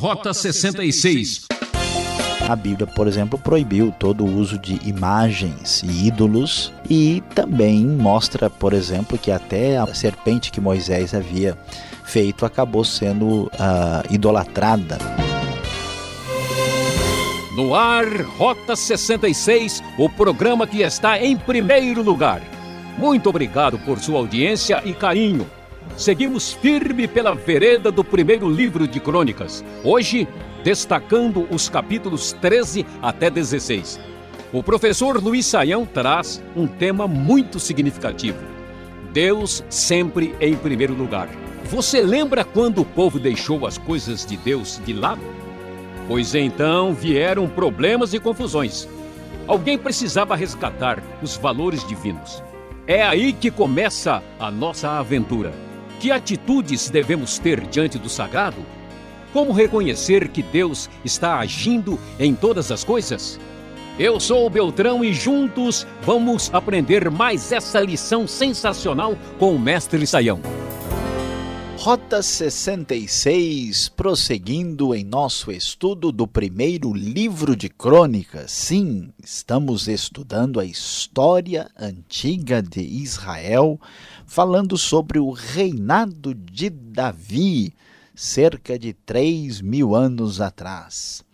Rota 66. A Bíblia, por exemplo, proibiu todo o uso de imagens e ídolos e também mostra, por exemplo, que até a serpente que Moisés havia feito acabou sendo uh, idolatrada. No ar, Rota 66, o programa que está em primeiro lugar. Muito obrigado por sua audiência e carinho. Seguimos firme pela vereda do primeiro livro de Crônicas, hoje destacando os capítulos 13 até 16. O professor Luiz Saião traz um tema muito significativo: Deus sempre em primeiro lugar. Você lembra quando o povo deixou as coisas de Deus de lado? Pois então vieram problemas e confusões. Alguém precisava resgatar os valores divinos. É aí que começa a nossa aventura. Que atitudes devemos ter diante do sagrado? Como reconhecer que Deus está agindo em todas as coisas? Eu sou o Beltrão e juntos vamos aprender mais essa lição sensacional com o Mestre Saião. Rota 66, prosseguindo em nosso estudo do primeiro livro de Crônicas. Sim, estamos estudando a história antiga de Israel, falando sobre o reinado de Davi, cerca de três mil anos atrás.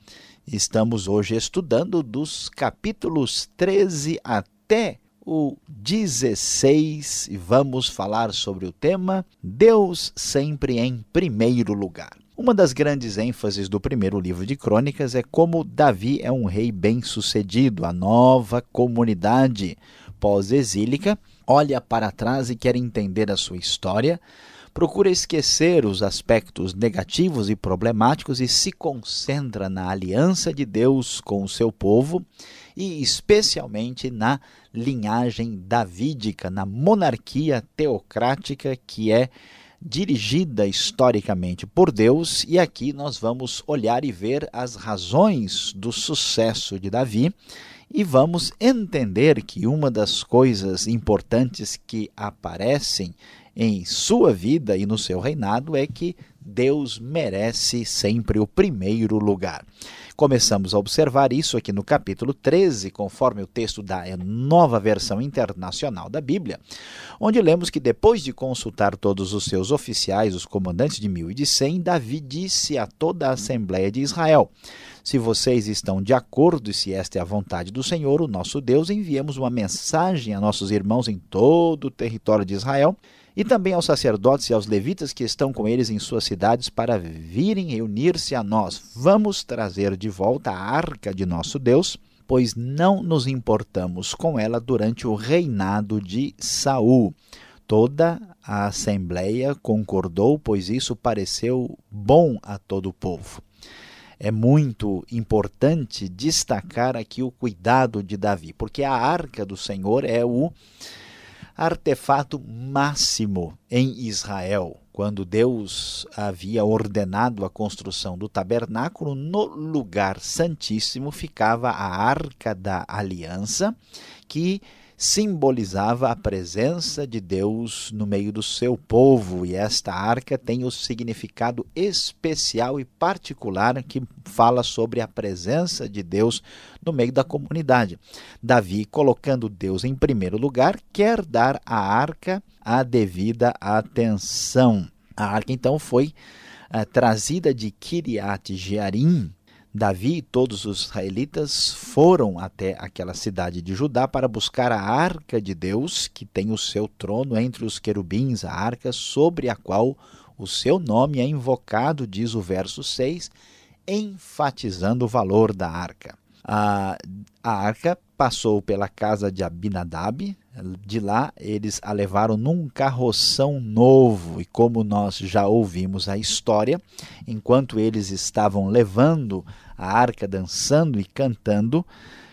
Estamos hoje estudando dos capítulos 13 até o 16 e vamos falar sobre o tema Deus sempre em primeiro lugar. Uma das grandes ênfases do primeiro livro de Crônicas é como Davi é um rei bem-sucedido. A nova comunidade pós-exílica olha para trás e quer entender a sua história, procura esquecer os aspectos negativos e problemáticos e se concentra na aliança de Deus com o seu povo e especialmente na linhagem davídica, na monarquia teocrática que é dirigida historicamente por Deus, e aqui nós vamos olhar e ver as razões do sucesso de Davi e vamos entender que uma das coisas importantes que aparecem em sua vida e no seu reinado é que Deus merece sempre o primeiro lugar. Começamos a observar isso aqui no capítulo 13, conforme o texto da nova versão internacional da Bíblia, onde lemos que depois de consultar todos os seus oficiais, os comandantes de mil e de cem, Davi disse a toda a Assembleia de Israel: Se vocês estão de acordo e se esta é a vontade do Senhor, o nosso Deus, enviemos uma mensagem a nossos irmãos em todo o território de Israel e também aos sacerdotes e aos levitas que estão com eles em suas cidades para virem reunir-se a nós. Vamos trazer de volta a arca de nosso Deus, pois não nos importamos com ela durante o reinado de Saul. Toda a assembleia concordou, pois isso pareceu bom a todo o povo. É muito importante destacar aqui o cuidado de Davi, porque a arca do Senhor é o artefato máximo em Israel. Quando Deus havia ordenado a construção do tabernáculo, no lugar santíssimo ficava a arca da aliança, que simbolizava a presença de Deus no meio do seu povo, e esta arca tem o significado especial e particular que fala sobre a presença de Deus no meio da comunidade. Davi, colocando Deus em primeiro lugar, quer dar à arca a devida atenção. A arca então foi uh, trazida de Kiriat Jearim, Davi e todos os israelitas foram até aquela cidade de Judá para buscar a arca de Deus, que tem o seu trono entre os querubins, a arca sobre a qual o seu nome é invocado, diz o verso 6, enfatizando o valor da arca. A, a arca passou pela casa de Abinadab, de lá eles a levaram num carroção novo, e como nós já ouvimos a história, enquanto eles estavam levando a arca dançando e cantando.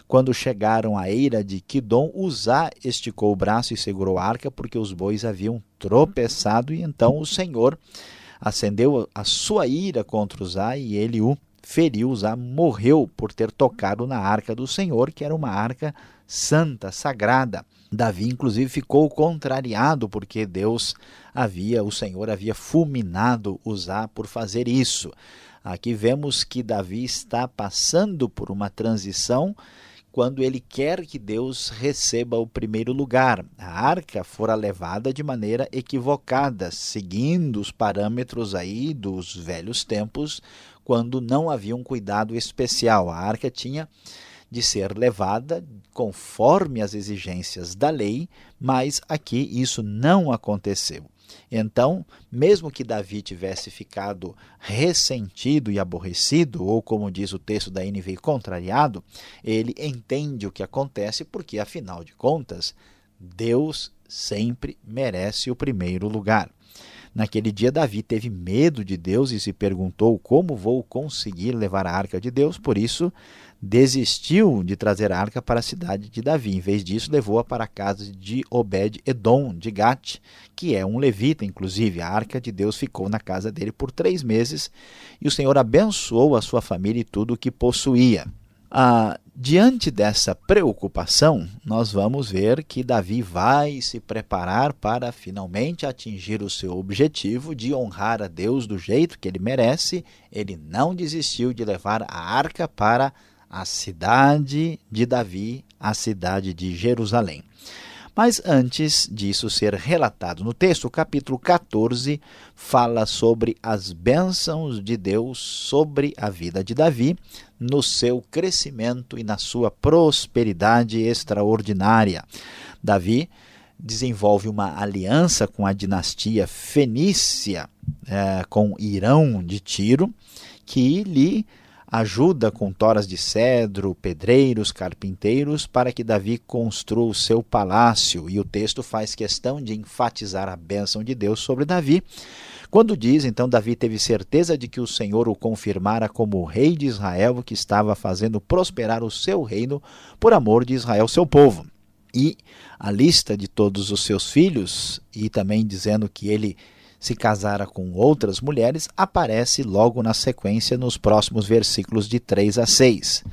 Quando chegaram à eira de Quidom, Uzá esticou o braço e segurou a arca, porque os bois haviam tropeçado, e então o Senhor acendeu a sua ira contra Uzá e ele o feriu. Uzá morreu por ter tocado na arca do Senhor, que era uma arca santa, sagrada. Davi, inclusive, ficou contrariado porque Deus havia, o Senhor havia fulminado Uzá por fazer isso. Aqui vemos que Davi está passando por uma transição quando ele quer que Deus receba o primeiro lugar. A arca fora levada de maneira equivocada, seguindo os parâmetros aí dos velhos tempos, quando não havia um cuidado especial. A arca tinha de ser levada conforme as exigências da lei, mas aqui isso não aconteceu. Então, mesmo que Davi tivesse ficado ressentido e aborrecido, ou como diz o texto da NVI, contrariado, ele entende o que acontece porque, afinal de contas, Deus sempre merece o primeiro lugar. Naquele dia, Davi teve medo de Deus e se perguntou como vou conseguir levar a arca de Deus, por isso desistiu de trazer a arca para a cidade de Davi. Em vez disso, levou-a para a casa de Obed-Edom, de Gate, que é um levita, inclusive. A arca de Deus ficou na casa dele por três meses e o Senhor abençoou a sua família e tudo o que possuía. Ah, diante dessa preocupação, nós vamos ver que Davi vai se preparar para finalmente atingir o seu objetivo de honrar a Deus do jeito que ele merece. Ele não desistiu de levar a arca para a cidade de Davi, a cidade de Jerusalém. Mas antes disso ser relatado no texto, o capítulo 14 fala sobre as bênçãos de Deus sobre a vida de Davi, no seu crescimento e na sua prosperidade extraordinária. Davi desenvolve uma aliança com a dinastia fenícia, é, com Irão de Tiro, que lhe ajuda com toras de cedro, pedreiros, carpinteiros, para que Davi construa o seu palácio. E o texto faz questão de enfatizar a bênção de Deus sobre Davi. Quando diz, então, Davi teve certeza de que o Senhor o confirmara como rei de Israel, que estava fazendo prosperar o seu reino por amor de Israel, seu povo. E a lista de todos os seus filhos, e também dizendo que ele se casara com outras mulheres, aparece logo na sequência nos próximos versículos de 3 a 6.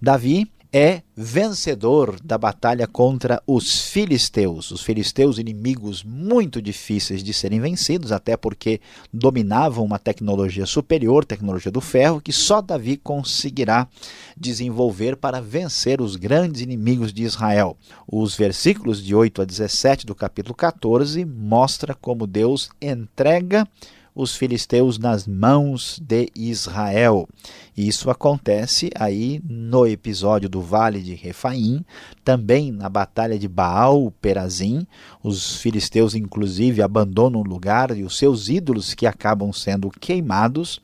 Davi é vencedor da batalha contra os filisteus. Os filisteus, inimigos muito difíceis de serem vencidos, até porque dominavam uma tecnologia superior, tecnologia do ferro, que só Davi conseguirá desenvolver para vencer os grandes inimigos de Israel. Os versículos de 8 a 17 do capítulo 14 mostra como Deus entrega os filisteus nas mãos de Israel. Isso acontece aí no episódio do Vale de Refaim, também na batalha de Baal Perazim. Os filisteus, inclusive, abandonam o lugar e os seus ídolos que acabam sendo queimados.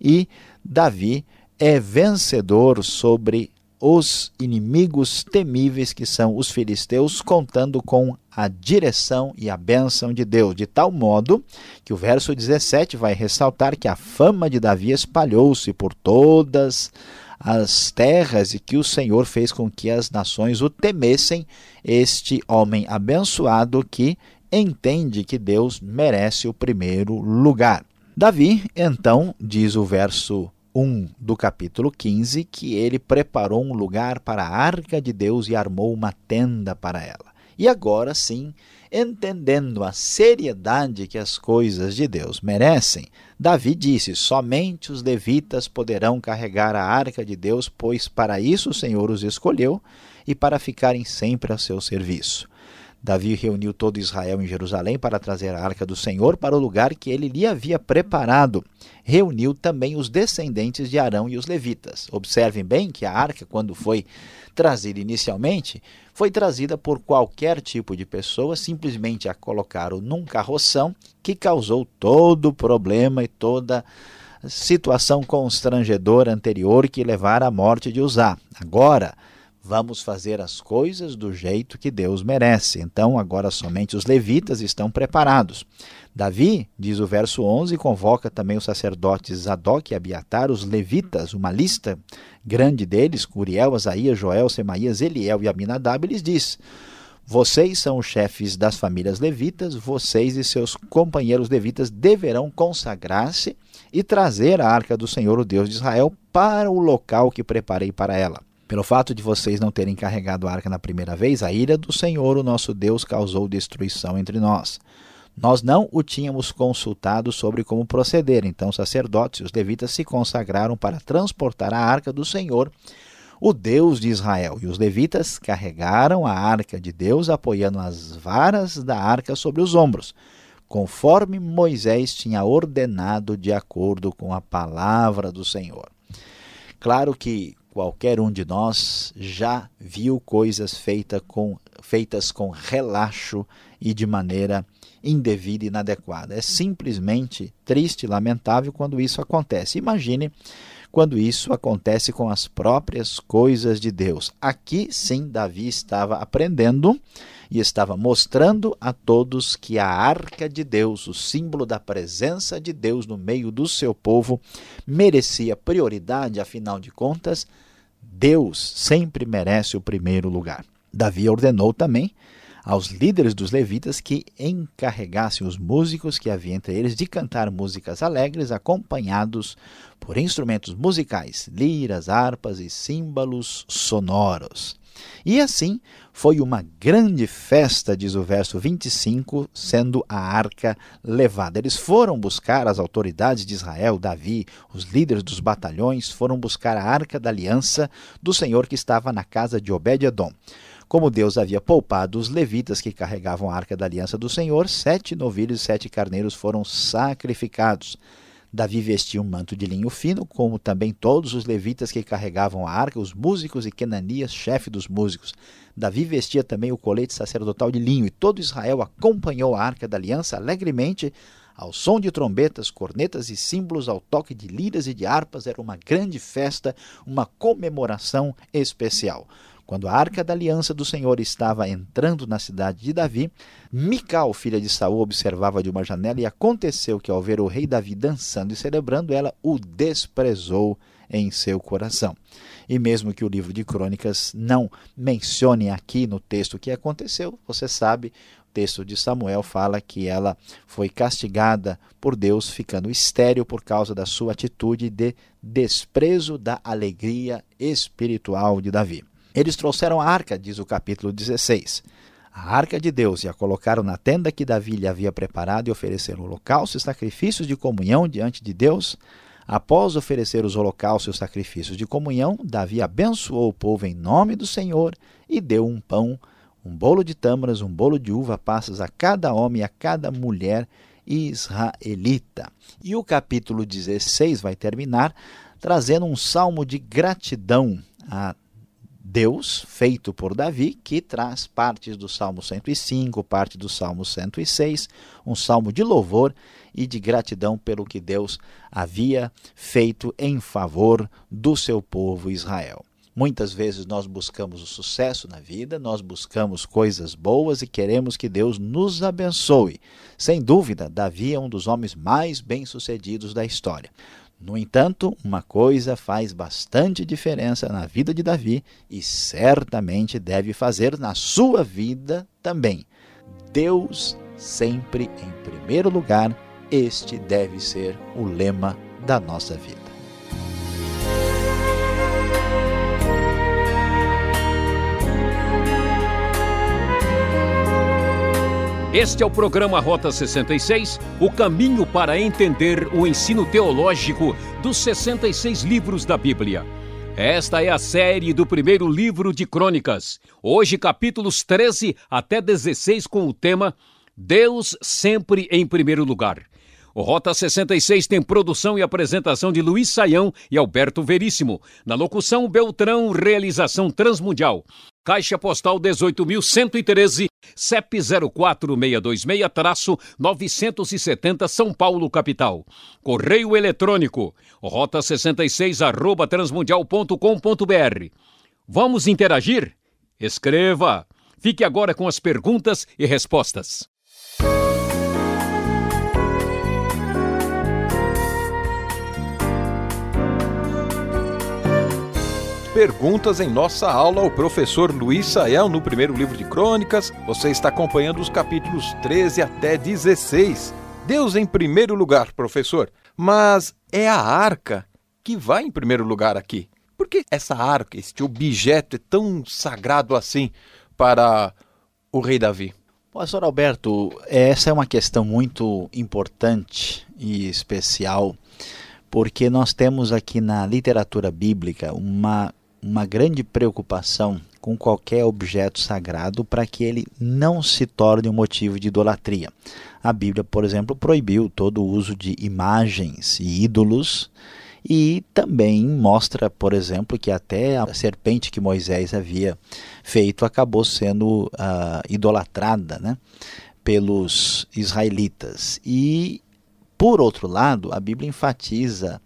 E Davi é vencedor sobre os inimigos temíveis que são os filisteus, contando com a direção e a bênção de Deus, de tal modo que o verso 17 vai ressaltar que a fama de Davi espalhou-se por todas as terras e que o Senhor fez com que as nações o temessem, este homem abençoado que entende que Deus merece o primeiro lugar. Davi, então, diz o verso 1 do capítulo 15 que ele preparou um lugar para a arca de Deus e armou uma tenda para ela. E agora sim, entendendo a seriedade que as coisas de Deus merecem, Davi disse: Somente os levitas poderão carregar a arca de Deus, pois para isso o Senhor os escolheu e para ficarem sempre a seu serviço. Davi reuniu todo Israel em Jerusalém para trazer a arca do Senhor para o lugar que ele lhe havia preparado. Reuniu também os descendentes de Arão e os levitas. Observem bem que a arca, quando foi trazida inicialmente, foi trazida por qualquer tipo de pessoa, simplesmente a colocaram num carroção que causou todo o problema e toda situação constrangedora anterior que levara à morte de Uzá. Agora, Vamos fazer as coisas do jeito que Deus merece. Então, agora somente os levitas estão preparados. Davi, diz o verso 11, convoca também os sacerdotes Zadok e Abiatar, os levitas, uma lista grande deles, Uriel, Asaías, Joel, Semaías, Eliel e Aminadab, lhes diz: Vocês são os chefes das famílias levitas, vocês e seus companheiros levitas deverão consagrar-se e trazer a arca do Senhor, o Deus de Israel, para o local que preparei para ela. Pelo fato de vocês não terem carregado a arca na primeira vez, a ira do Senhor, o nosso Deus, causou destruição entre nós. Nós não o tínhamos consultado sobre como proceder, então os sacerdotes e os levitas se consagraram para transportar a arca do Senhor, o Deus de Israel. E os levitas carregaram a arca de Deus, apoiando as varas da arca sobre os ombros, conforme Moisés tinha ordenado de acordo com a palavra do Senhor. Claro que qualquer um de nós já viu coisas feita com, feitas com relaxo e de maneira indevida e inadequada. É simplesmente triste lamentável quando isso acontece. Imagine quando isso acontece com as próprias coisas de Deus. Aqui sim, Davi estava aprendendo e estava mostrando a todos que a arca de Deus, o símbolo da presença de Deus no meio do seu povo, merecia prioridade, afinal de contas, Deus sempre merece o primeiro lugar. Davi ordenou também aos líderes dos levitas que encarregassem os músicos que havia entre eles de cantar músicas alegres acompanhados por instrumentos musicais, liras, harpas e símbolos sonoros. E assim foi uma grande festa, diz o verso 25, sendo a arca levada. Eles foram buscar as autoridades de Israel, Davi, os líderes dos batalhões, foram buscar a arca da aliança do Senhor que estava na casa de Obed-Edom. Como Deus havia poupado os levitas que carregavam a arca da aliança do Senhor, sete novilhos e sete carneiros foram sacrificados. Davi vestia um manto de linho fino, como também todos os levitas que carregavam a arca, os músicos e Kenanias, chefe dos músicos. Davi vestia também o colete sacerdotal de linho, e todo Israel acompanhou a arca da aliança alegremente, ao som de trombetas, cornetas e símbolos, ao toque de liras e de harpas. Era uma grande festa, uma comemoração especial. Quando a arca da aliança do Senhor estava entrando na cidade de Davi, Mical, filha de Saul, observava de uma janela e aconteceu que ao ver o rei Davi dançando e celebrando, ela o desprezou em seu coração. E mesmo que o livro de Crônicas não mencione aqui no texto o que aconteceu, você sabe, o texto de Samuel fala que ela foi castigada por Deus, ficando estéril por causa da sua atitude de desprezo da alegria espiritual de Davi. Eles trouxeram a arca, diz o capítulo 16. A arca de Deus e a colocaram na tenda que Davi lhe havia preparado e ofereceram holocaustos e sacrifícios de comunhão diante de Deus. Após oferecer os holocaustos e os sacrifícios de comunhão, Davi abençoou o povo em nome do Senhor e deu um pão, um bolo de tâmaras, um bolo de uva passas a cada homem e a cada mulher israelita. E o capítulo 16 vai terminar trazendo um salmo de gratidão a Deus, feito por Davi, que traz partes do Salmo 105, parte do Salmo 106, um salmo de louvor e de gratidão pelo que Deus havia feito em favor do seu povo Israel. Muitas vezes nós buscamos o sucesso na vida, nós buscamos coisas boas e queremos que Deus nos abençoe. Sem dúvida, Davi é um dos homens mais bem-sucedidos da história. No entanto, uma coisa faz bastante diferença na vida de Davi e certamente deve fazer na sua vida também. Deus sempre em primeiro lugar, este deve ser o lema da nossa vida. Este é o programa Rota 66, o caminho para entender o ensino teológico dos 66 livros da Bíblia. Esta é a série do primeiro livro de Crônicas. Hoje, capítulos 13 até 16, com o tema Deus sempre em primeiro lugar. O Rota 66 tem produção e apresentação de Luiz Saião e Alberto Veríssimo. Na locução, Beltrão, realização Transmundial. Caixa Postal 18.113, CEP 04626-970 São Paulo, capital. Correio eletrônico, rota 66 arroba transmundial.com.br. Vamos interagir? Escreva! Fique agora com as perguntas e respostas. Perguntas em nossa aula ao professor Luiz Sael no primeiro livro de Crônicas. Você está acompanhando os capítulos 13 até 16. Deus em primeiro lugar, professor. Mas é a arca que vai em primeiro lugar aqui. Por que essa arca, este objeto é tão sagrado assim para o rei Davi? Pastor Alberto, essa é uma questão muito importante e especial, porque nós temos aqui na literatura bíblica uma, uma grande preocupação com qualquer objeto sagrado para que ele não se torne um motivo de idolatria. A Bíblia, por exemplo, proibiu todo o uso de imagens e ídolos e também mostra, por exemplo, que até a serpente que Moisés havia feito acabou sendo uh, idolatrada né, pelos israelitas. E, por outro lado, a Bíblia enfatiza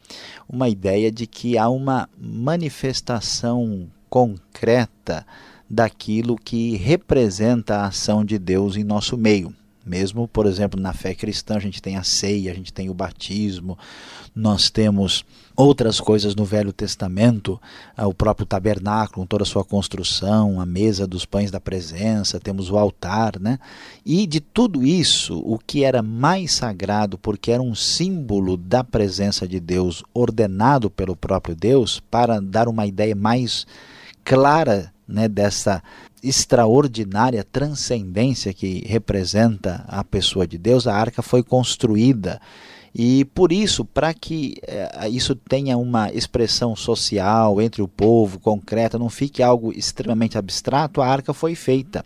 uma ideia de que há uma manifestação concreta daquilo que representa a ação de Deus em nosso meio. Mesmo, por exemplo, na fé cristã, a gente tem a ceia, a gente tem o batismo, nós temos outras coisas no Velho Testamento, ah, o próprio tabernáculo, toda a sua construção, a mesa dos pães da presença, temos o altar, né? E de tudo isso, o que era mais sagrado, porque era um símbolo da presença de Deus, ordenado pelo próprio Deus, para dar uma ideia mais clara né, dessa extraordinária transcendência que representa a pessoa de Deus, a arca foi construída. E por isso, para que eh, isso tenha uma expressão social entre o povo, concreta, não fique algo extremamente abstrato, a arca foi feita.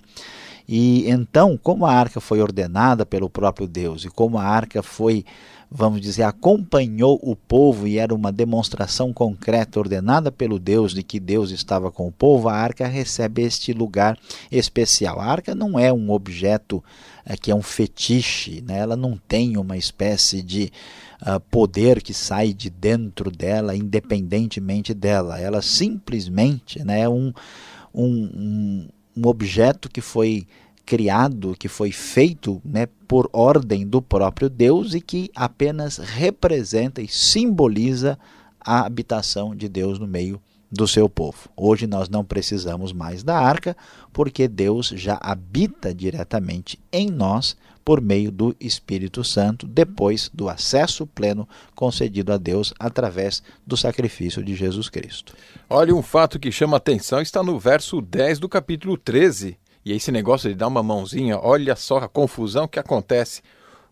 E então, como a arca foi ordenada pelo próprio Deus e como a arca foi vamos dizer, acompanhou o povo e era uma demonstração concreta ordenada pelo Deus de que Deus estava com o povo, a arca recebe este lugar especial. A arca não é um objeto é, que é um fetiche, né? ela não tem uma espécie de uh, poder que sai de dentro dela, independentemente dela. Ela simplesmente né, é um, um, um, um objeto que foi criado, que foi feito né, por ordem do próprio Deus e que apenas representa e simboliza a habitação de Deus no meio do seu povo. Hoje nós não precisamos mais da arca, porque Deus já habita diretamente em nós por meio do Espírito Santo, depois do acesso pleno concedido a Deus através do sacrifício de Jesus Cristo. Olha, um fato que chama atenção está no verso 10 do capítulo 13. E esse negócio de dar uma mãozinha, olha só a confusão que acontece.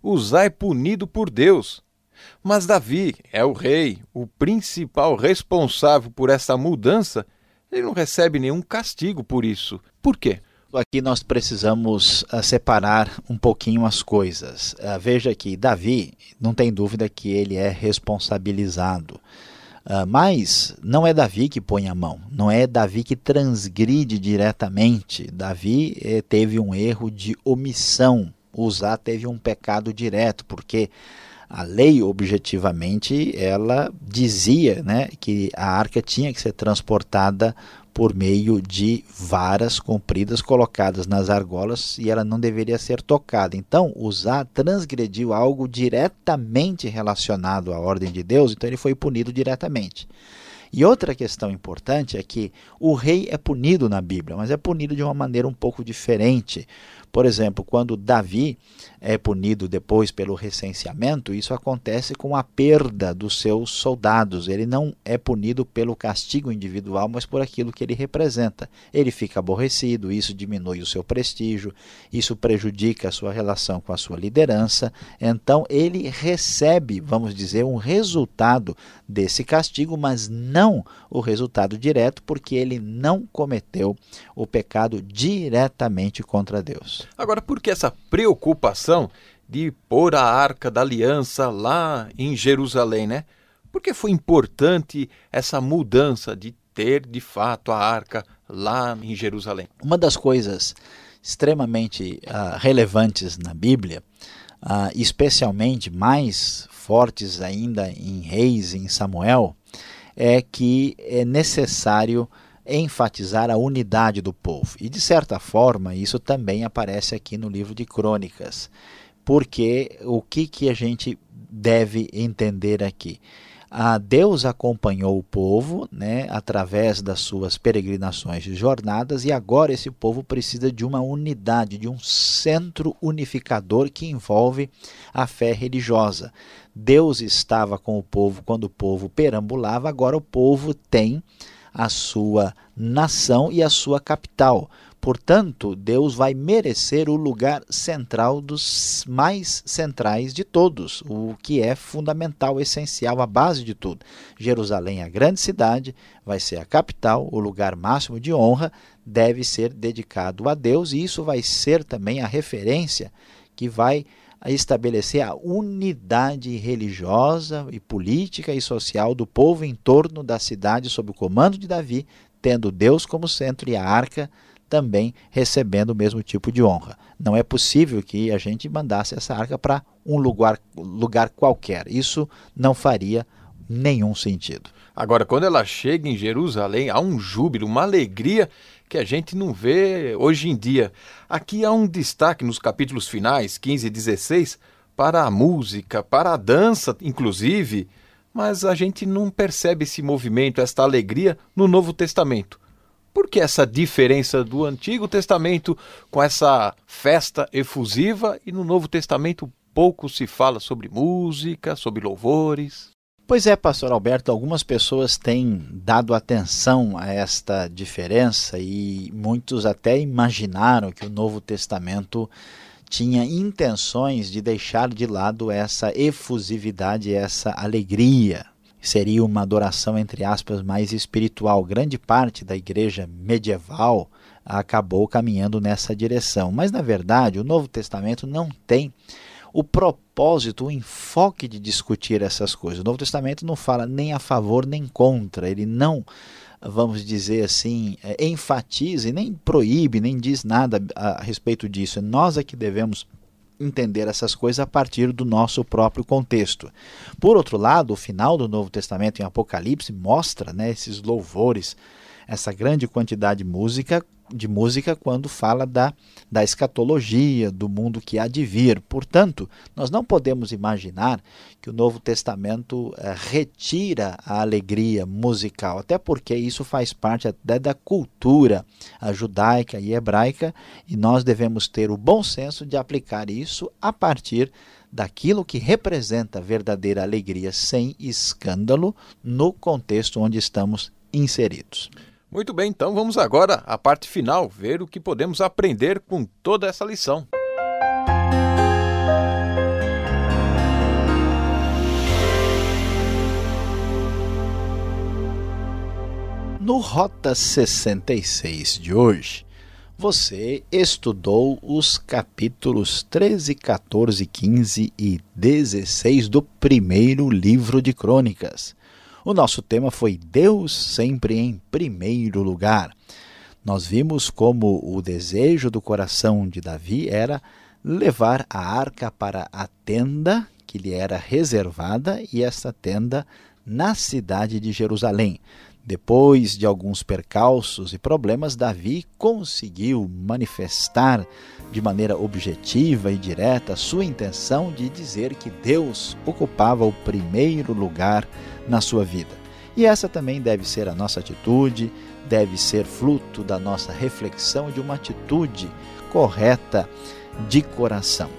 Uzá é punido por Deus. Mas Davi é o rei, o principal responsável por essa mudança. Ele não recebe nenhum castigo por isso. Por quê? Aqui nós precisamos uh, separar um pouquinho as coisas. Uh, veja que Davi, não tem dúvida que ele é responsabilizado. Uh, mas não é Davi que põe a mão, não é Davi que transgride diretamente. Davi eh, teve um erro de omissão. Uzá teve um pecado direto, porque a lei objetivamente ela dizia né, que a arca tinha que ser transportada por meio de varas compridas colocadas nas argolas e ela não deveria ser tocada. Então, Uzá transgrediu algo diretamente relacionado à ordem de Deus, então ele foi punido diretamente. E outra questão importante é que o rei é punido na Bíblia, mas é punido de uma maneira um pouco diferente. Por exemplo, quando Davi é punido depois pelo recenseamento, isso acontece com a perda dos seus soldados. Ele não é punido pelo castigo individual, mas por aquilo que ele representa. Ele fica aborrecido, isso diminui o seu prestígio, isso prejudica a sua relação com a sua liderança. Então ele recebe, vamos dizer, um resultado desse castigo, mas não o resultado direto, porque ele não cometeu o pecado diretamente contra Deus. Agora, por que essa preocupação de pôr a arca da aliança lá em Jerusalém, né? Por que foi importante essa mudança de ter de fato a arca lá em Jerusalém? Uma das coisas extremamente uh, relevantes na Bíblia, uh, especialmente mais fortes ainda em Reis e em Samuel, é que é necessário enfatizar a unidade do povo. E de certa forma, isso também aparece aqui no livro de Crônicas. Porque o que, que a gente deve entender aqui? Deus acompanhou o povo né, através das suas peregrinações e jornadas, e agora esse povo precisa de uma unidade, de um centro unificador que envolve a fé religiosa. Deus estava com o povo quando o povo perambulava, agora o povo tem a sua nação e a sua capital. Portanto, Deus vai merecer o lugar central dos mais centrais de todos, o que é fundamental, essencial, a base de tudo. Jerusalém, a grande cidade, vai ser a capital, o lugar máximo de honra, deve ser dedicado a Deus, e isso vai ser também a referência que vai estabelecer a unidade religiosa e política e social do povo em torno da cidade sob o comando de Davi, tendo Deus como centro e a arca também recebendo o mesmo tipo de honra. Não é possível que a gente mandasse essa arca para um lugar, lugar qualquer. Isso não faria nenhum sentido. Agora, quando ela chega em Jerusalém, há um júbilo, uma alegria que a gente não vê hoje em dia. Aqui há um destaque nos capítulos finais, 15 e 16, para a música, para a dança, inclusive, mas a gente não percebe esse movimento, esta alegria no Novo Testamento. Por que essa diferença do Antigo Testamento com essa festa efusiva e no Novo Testamento pouco se fala sobre música, sobre louvores? Pois é, pastor Alberto, algumas pessoas têm dado atenção a esta diferença e muitos até imaginaram que o Novo Testamento tinha intenções de deixar de lado essa efusividade, essa alegria seria uma adoração, entre aspas, mais espiritual. Grande parte da igreja medieval acabou caminhando nessa direção. Mas, na verdade, o Novo Testamento não tem o propósito, o enfoque de discutir essas coisas. O Novo Testamento não fala nem a favor nem contra, ele não, vamos dizer assim, é, enfatiza e nem proíbe, nem diz nada a respeito disso. Nós é que devemos entender essas coisas a partir do nosso próprio contexto. Por outro lado, o final do Novo Testamento em Apocalipse mostra né, esses louvores, essa grande quantidade de música de música quando fala da, da escatologia, do mundo que há de vir. Portanto, nós não podemos imaginar que o Novo Testamento eh, retira a alegria musical, até porque isso faz parte até da cultura judaica e hebraica, e nós devemos ter o bom senso de aplicar isso a partir daquilo que representa verdadeira alegria sem escândalo no contexto onde estamos inseridos. Muito bem, então vamos agora à parte final, ver o que podemos aprender com toda essa lição. No Rota 66 de hoje, você estudou os capítulos 13, 14, 15 e 16 do primeiro livro de Crônicas. O nosso tema foi Deus sempre em primeiro lugar. Nós vimos como o desejo do coração de Davi era levar a arca para a tenda que lhe era reservada e essa tenda na cidade de Jerusalém. Depois de alguns percalços e problemas, Davi conseguiu manifestar de maneira objetiva e direta sua intenção de dizer que Deus ocupava o primeiro lugar na sua vida. E essa também deve ser a nossa atitude, deve ser fruto da nossa reflexão de uma atitude correta de coração.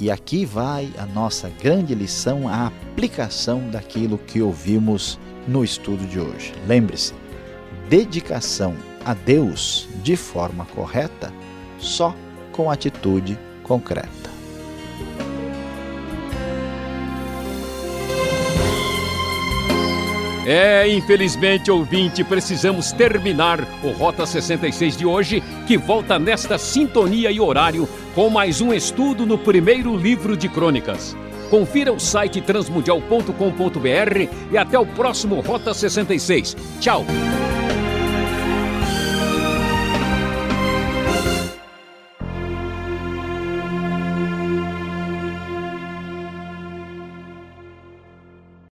E aqui vai a nossa grande lição, a aplicação daquilo que ouvimos no estudo de hoje. Lembre-se, dedicação a Deus de forma correta só com atitude concreta. É, infelizmente, ouvinte, precisamos terminar o Rota 66 de hoje, que volta nesta sintonia e horário com mais um estudo no primeiro livro de crônicas. Confira o site transmundial.com.br e até o próximo Rota 66. Tchau!